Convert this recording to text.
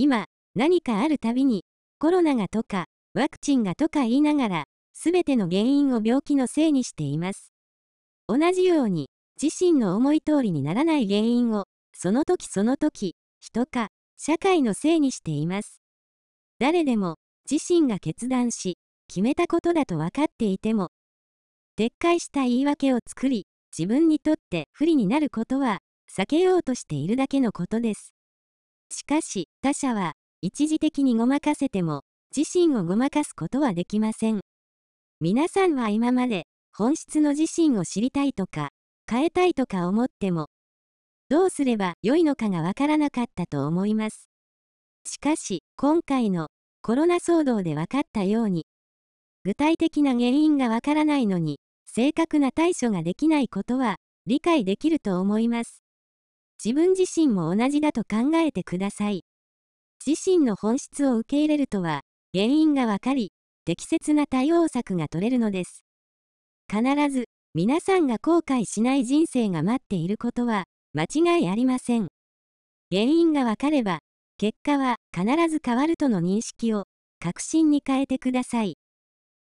今、何かあるたびに、コロナがとか、ワクチンがとか言いながら、すべての原因を病気のせいにしています。同じように、自身の思い通りにならない原因を、その時その時、人か、社会のせいにしています。誰でも、自身が決断し、決めたことだと分かっていても、撤回した言い訳を作り、自分にとって不利になることは、避けようとしているだけのことです。しかし、他者は、一時的にごまかせても、自身をごまかすことはできません。皆さんは今まで、本質の自身を知りたいとか、変えたいとか思っても、どうすれば良いのかがわからなかったと思います。しかし、今回のコロナ騒動で分かったように、具体的な原因がわからないのに、正確な対処ができないことは理解できると思います。自分自身も同じだと考えてください。自身の本質を受け入れるとは、原因がわかり、適切な対応策が取れるのです。必ず、皆さんが後悔しない人生が待っていることは、間違いありません。原因がわかれば、結果は必ず変わるとの認識を、確信に変えてください。